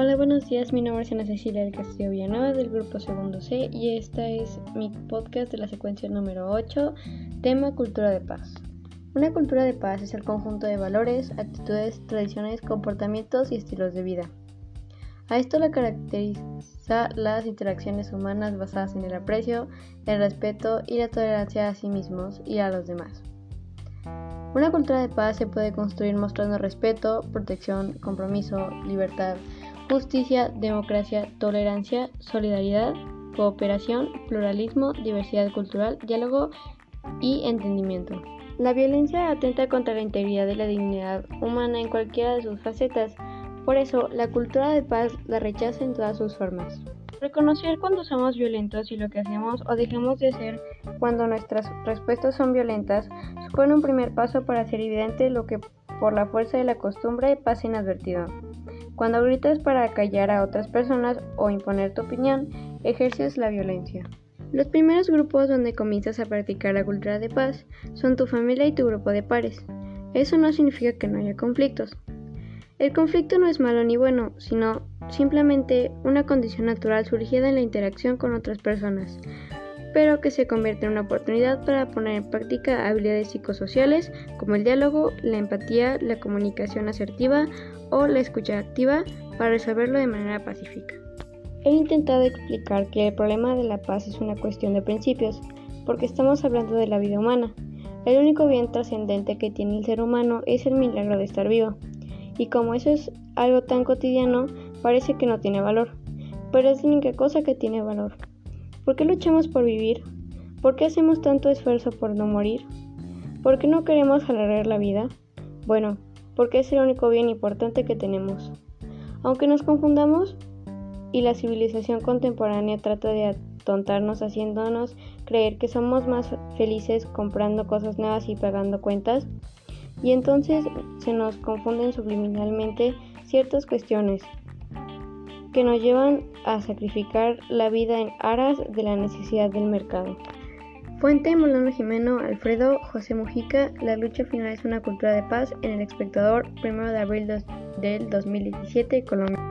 Hola, buenos días. Mi nombre es Ana Cecilia del Castillo Villanueva del grupo Segundo C y esta es mi podcast de la secuencia número 8, tema Cultura de Paz. Una cultura de paz es el conjunto de valores, actitudes, tradiciones, comportamientos y estilos de vida. A esto la caracteriza las interacciones humanas basadas en el aprecio, el respeto y la tolerancia a sí mismos y a los demás. Una cultura de paz se puede construir mostrando respeto, protección, compromiso, libertad, justicia, democracia, tolerancia, solidaridad, cooperación, pluralismo, diversidad cultural, diálogo y entendimiento. La violencia atenta contra la integridad y la dignidad humana en cualquiera de sus facetas, por eso la cultura de paz la rechaza en todas sus formas. Reconocer cuando somos violentos y lo que hacemos o dejamos de hacer cuando nuestras respuestas son violentas supone un primer paso para hacer evidente lo que por la fuerza de la costumbre pasa inadvertido. Cuando gritas para callar a otras personas o imponer tu opinión, ejerces la violencia. Los primeros grupos donde comienzas a practicar la cultura de paz son tu familia y tu grupo de pares. Eso no significa que no haya conflictos. El conflicto no es malo ni bueno, sino simplemente una condición natural surgida en la interacción con otras personas, pero que se convierte en una oportunidad para poner en práctica habilidades psicosociales como el diálogo, la empatía, la comunicación asertiva o la escucha activa para resolverlo de manera pacífica. He intentado explicar que el problema de la paz es una cuestión de principios, porque estamos hablando de la vida humana. El único bien trascendente que tiene el ser humano es el milagro de estar vivo. Y como eso es algo tan cotidiano, parece que no tiene valor. Pero es la única cosa que tiene valor. ¿Por qué luchamos por vivir? ¿Por qué hacemos tanto esfuerzo por no morir? ¿Por qué no queremos alargar la vida? Bueno, porque es el único bien importante que tenemos. Aunque nos confundamos y la civilización contemporánea trata de atontarnos haciéndonos creer que somos más felices comprando cosas nuevas y pagando cuentas, y entonces se nos confunden subliminalmente ciertas cuestiones que nos llevan a sacrificar la vida en aras de la necesidad del mercado. Fuente Molano Jimeno, Alfredo José Mujica, La lucha final es una cultura de paz en El Espectador, 1 de abril del 2017, Colombia.